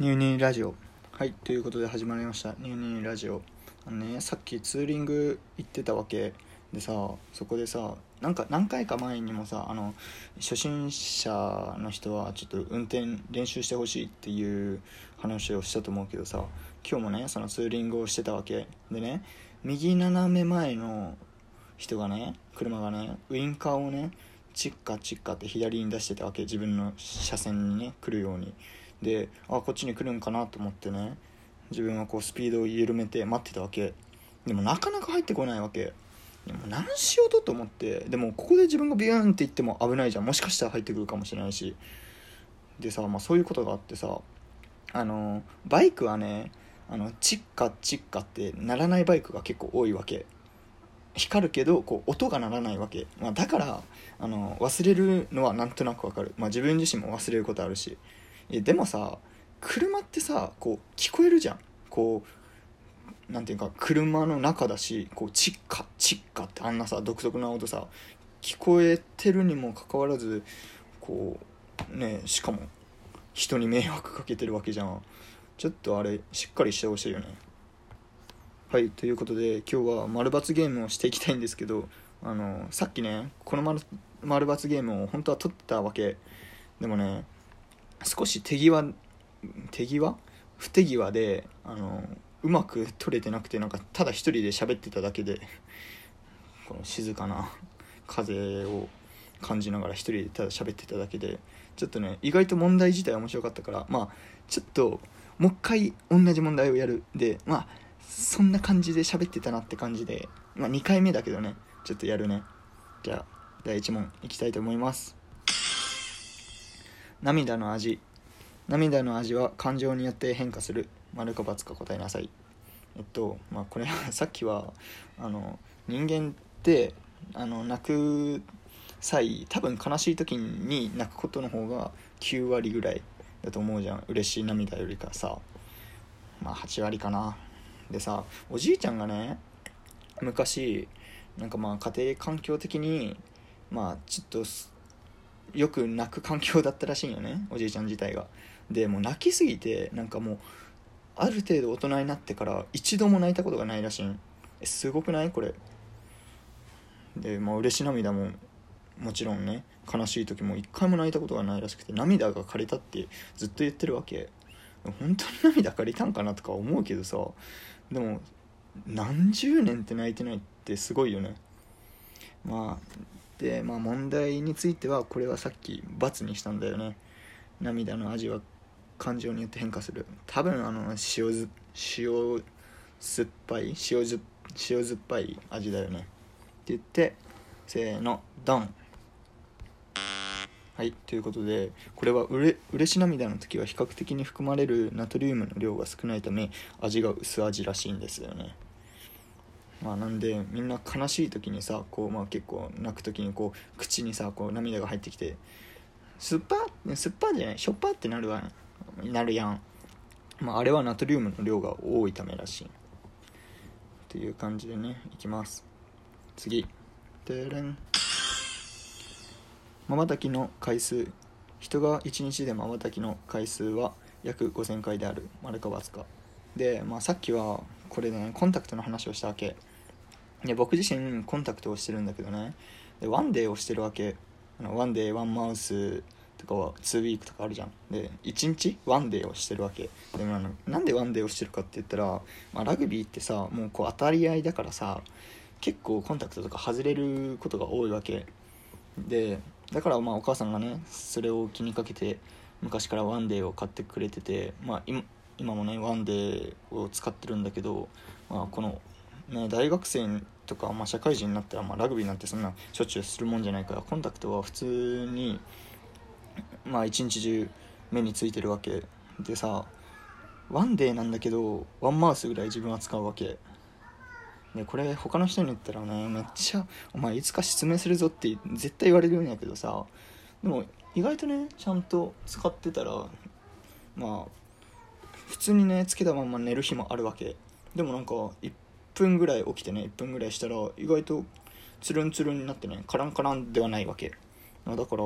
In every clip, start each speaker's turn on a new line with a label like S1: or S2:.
S1: ニューニーラジオ。はいということで始まりました。ニューニーラジオ。あのねさっきツーリング行ってたわけでさそこでさなんか何回か前にもさあの初心者の人はちょっと運転練習してほしいっていう話をしたと思うけどさ今日もねそのツーリングをしてたわけでね右斜め前の人がね車がねウインカーをねチッカチッカって左に出してたわけ。自分の車線にね来るように。であこっちに来るんかなと思ってね自分はこうスピードを緩めて待ってたわけ。でもなかなか入ってこないわけ。でも何しようとと思って。でもここで自分がビューンって言っても危ないじゃん。もしかしたら入ってくるかもしれないし。でさ、まあ、そういうことがあってさあのバイクはねあのチッカチッカって鳴らないバイクが結構多いわけ。光るけどこう音が鳴らないわけ、まあ、だからあの忘れるのはなんとなくわかる、まあ、自分自身も忘れることあるし。でもさ車ってさこう聞こえるじゃん。こうなんていうか車の中だしこうチッカチッカってあんなさ独特な音さ聞こえてるにもかかわらずこうねしかも人に迷惑かけてるわけじゃん。ちょっとあれしっかりしてほしいよね。はいということで今日は丸×ゲームをしていきたいんですけどあのさっきねこの丸丸×ゲームを本当は取ってたわけ。でもね少し手際手際？不手際であのうまく撮れてなくてなんかただ一人で喋ってただけでこの静かな風を感じながら一人でただ喋ってただけでちょっとね意外と問題自体面白かったからまあちょっともう一回同じ問題をやる。でまあそんな感じで喋ってたなって感じでまあ2回目だけどねちょっとやるね。じゃあ第1問いきたいと思います。涙の味。涙の味は感情によって変化する。丸か×か答えなさい。えっとまあこれは さっきはあの人間ってあの泣く際多分悲しい時に泣くことの方が9割ぐらいだと思うじゃん。嬉しい涙よりかさ。まあ8割かな。でさおじいちゃんがね昔なんかまあ家庭環境的にまあちょっとよく泣く環境だったらしいんよねおじいちゃん自体が。でもう泣きすぎてなんかもうある程度大人になってから一度も泣いたことがないらしいえすごくない？これ。でまあ嬉し涙ももちろんね悲しい時も一回も泣いたことがないらしくて涙が枯れたってずっと言ってるわけ。本当に涙借りたんかなとか思うけどさ。でも何十年って泣いてないってすごいよね。まあまあ問題についてはこれはさっき×にしたんだよね。涙の味は感情によって変化する。多分あの塩ず塩酸っぱい塩ず塩酸っぱい味だよね。って言ってせーのドン。はいということでこれはうれ嬉し涙の時は比較的に含まれるナトリウムの量が少ないため味が薄味らしいんですよね。まあなんでみんな悲しい時にさこうまあ結構泣く時にこう口にさこう涙が入ってきて酸っぱ酸っぱじゃないしょっぱってなるわなるやん。まああれはナトリウムの量が多いためらしい。っていう感じでねいきます。次。てれん。まばたきの回数。人が1日でまばたきの回数は約5000回である。丸か×か。で、まあ、さっきはこれでねコンタクトの話をしたわけ。で僕自身コンタクトをしてるんだけどね。でワンデーをしてるわけ。あのワンデーワンマウスとかは2 week とかあるじゃん。で1日 one day をしてるわけ。でもあのなんで one day をしてるかって言ったら、まあ、ラグビーってさもうこう当たり合いだからさ結構コンタクトとか外れることが多いわけ。でだからまあお母さんがねそれを気にかけて昔から one day を買ってくれてて、まあ、今今もね one day を使ってるんだけど、まあ、この、ね、大学生とか、まあ、社会人になったら、まあ、ラグビーなんてそんなしょっちゅうするもんじゃないからコンタクトは普通に、まあ、一日中目についてるわけでさワンデーなんだけどワンマウスぐらい自分は使うわけ。でこれ他の人に言ったらねめっちゃ「お前いつか失明するぞ」って絶対言われるんやけどさでも意外とねちゃんと使ってたらまあ普通にねつけたまんま寝る日もあるわけ。でもなんか1分ぐらい起きてね1分ぐらいしたら意外とつるんつるんになってねカランカランではないわけ。だから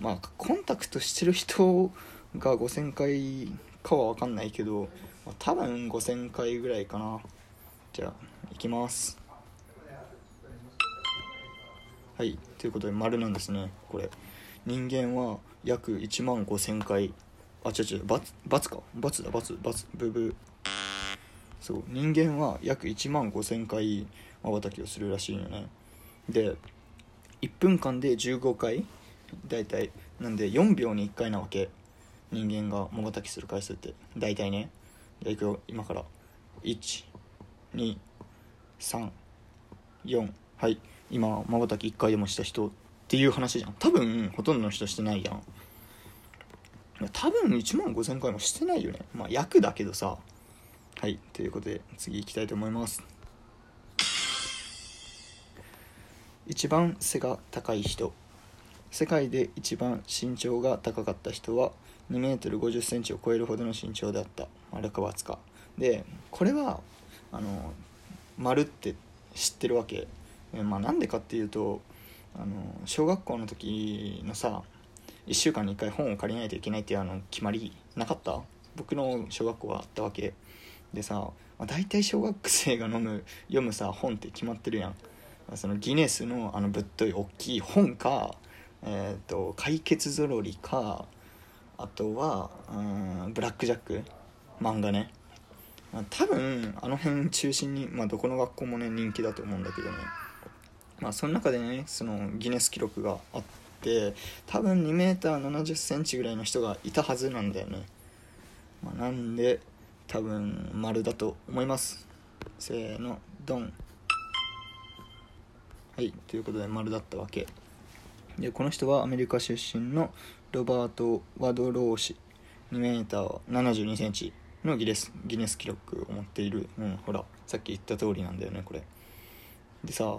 S1: まあコンタクトしてる人が5000回かは分かんないけど、まあ、多分5000回ぐらいかな。じゃあいきます。はいということで丸なんですねこれ。人間は約1万5000回。あ違う違う××か×だ××ブブそう。人間は約1万5000回まばたきをするらしいよね。で1分間で15回大体なんで4秒に1回なわけ。人間がまばたきする回数って。大体ね。じゃいくよ今から123 4はい。今まばたき1回でもした人っていう話じゃん。多分ほとんどの人してないやん。多分1万5000回もしてないよね。まあ役だけどさ。はいということで次行きたいと思います。一番背が高い人。世界で一番身長が高かった人は2 m 5 0センチを超えるほどの身長であった。丸川塚でこれはあの丸って知ってるわけ。まあなんでかっていうとあの小学校の時のさ1週間に1回本を借りないといけないっていうあの決まりなかった？僕の小学校はあったわけ。でさ、まあ、大体小学生が飲む読むさ本って決まってるやん。そのギネスのあのぶっとい大きい本か、えーと、解決ぞろりかあとはうんブラック・ジャック漫画ね、まあ、多分あの辺中心に、まあ、どこの学校もね人気だと思うんだけどね。まあその中でねそのギネス記録があって多分 2m70 ンチぐらいの人がいたはずなんだよね、まあ、なんで多分丸だと思います。せーのドン。はいということで丸だったわけ。でこの人はアメリカ出身のロバート・ワドロー氏 2m72 センチのギネスギネス記録を持っている、うん、ほらさっき言った通りなんだよねこれ。でさ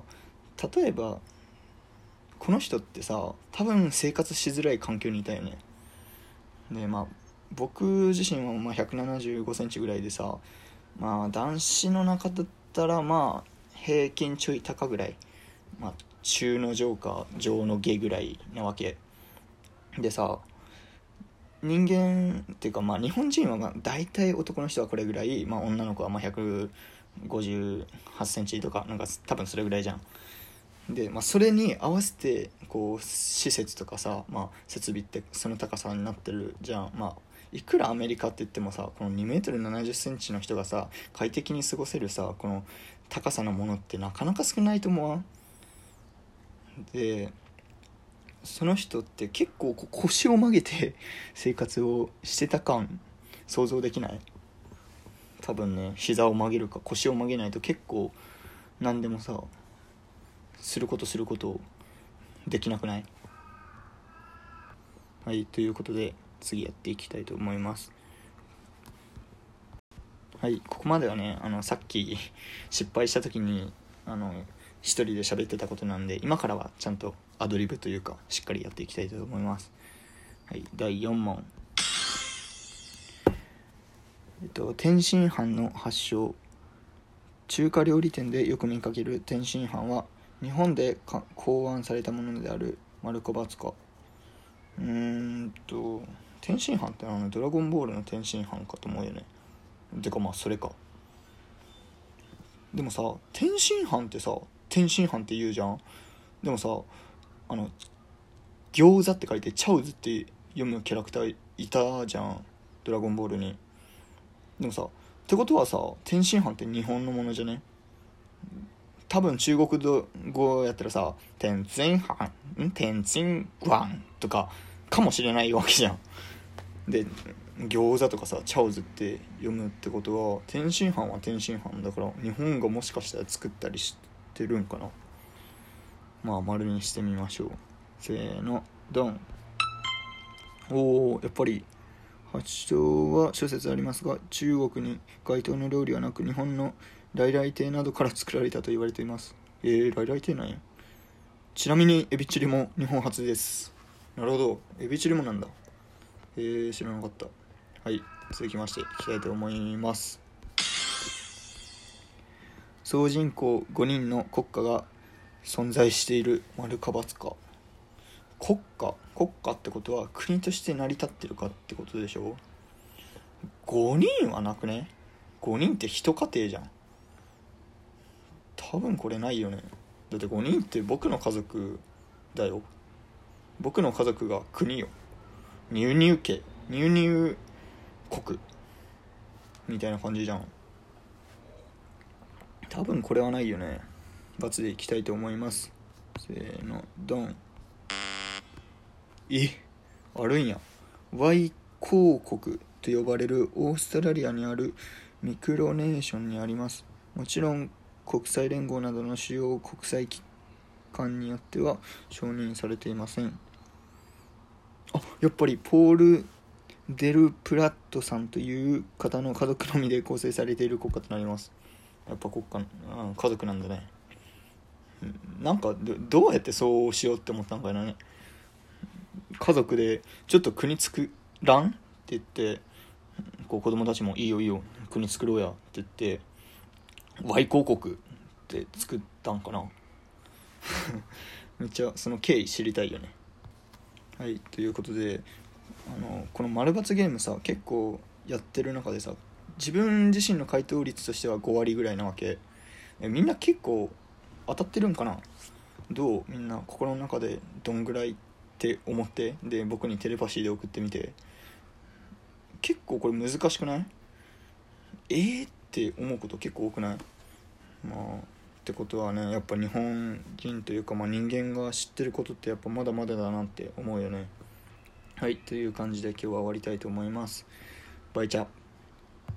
S1: 例えばこの人ってさ多分生活しづらい環境にいたよね。でまあ僕自身はま1 7 5センチぐらいでさまあ男子の中だったらまあ平均ちょい高ぐらいまあ中の上か上の下ぐらいなわけ。でさ人間っていうかまあ日本人は大体男の人はこれぐらい、まあ、女の子はま1 5 8センチとかなんか多分それぐらいじゃん。で、まあ、それに合わせてこう施設とかさ、まあ、設備ってその高さになってるじゃん。まあいくらアメリカって言ってもさこの 2m70cm の人がさ快適に過ごせるさこの高さのものってなかなか少ないと思わん？でその人って結構腰を曲げて 生活をしてた感想像できない？多分ね膝を曲げるか腰を曲げないと結構何でもさすることすることをできなくない？はいということで次やっていきたいと思います。はいここまではねあのさっき 失敗した時にあの一人で喋ってたことなんで今からはちゃんとアドリブというかしっかりやっていきたいと思います。はい第4問。えっと天津飯の発祥。中華料理店でよく見かける天津飯は日本で考案されたものであるマルコバツカ。うーんと天津飯ってあのドラゴンボールの天津飯かと思うよね。てかまあそれか。でもさ天津飯ってさ天津飯って言うじゃん。でもさあの餃子って書いてチャウズって読むキャラクターいたじゃん。ドラゴンボールに。でもさってことはさ天津飯って日本のものじゃね？多分中国語やったらさ「天津飯」ん「天津飯」とかかもしれないわけじゃん。で餃子とかさチャオズって読むってことは天津飯は天津飯だから日本がもしかしたら作ったりしてるんかな。まあ丸にしてみましょう。せーのドン。おおやっぱり発祥は諸説ありますが中国に該当の料理はなく日本の来来亭などから作られたと言われています。えー、来来亭なんや。ちなみにエビチリも日本初です。なるほど。エビチリもなんだ。えー、知らなかった。はい続きましていきたいと思います。総人口5人の国家が存在している丸か×か。国家国家ってことは国として成り立ってるかってことでしょ？5人はなくね？5人って一家庭じゃん。多分これないよね。だって5人って僕の家族だよ。僕の家族が国よ。入入家。入入国。みたいな感じじゃん。多分これはないよね。罰でいきたいと思います。せーのドン。えあるんや。Y 公国と呼ばれるオーストラリアにあるミクロネーションにあります。もちろん国際連合などの主要国際機関によっては承認されていません。あやっぱりポール・デル・プラットさんという方の家族のみで構成されている国家となります。やっぱ国家、うん、家族なんだね。なんかどうやってそうしようって思ったんかなね。家族でちょっと国作らん？って言ってこう子供たちも「いいよいいよ国作ろうや」って言って Y 広告って作ったんかな？めっちゃその経緯知りたいよね。はいということであのこの丸×ゲームさ結構やってる中でさ自分自身の回答率としては5割ぐらいなわけ。えみんな結構当たってるんかな？どう？みんな心の中でどんぐらいって思ってで僕にテレパシーで送ってみて結構これ難しくない？えー、って思うこと結構多くない？まあってことはねやっぱ日本人というか、まあ、人間が知ってることってやっぱまだまだだなって思うよね。はいという感じで今日は終わりたいと思います。バイチャ。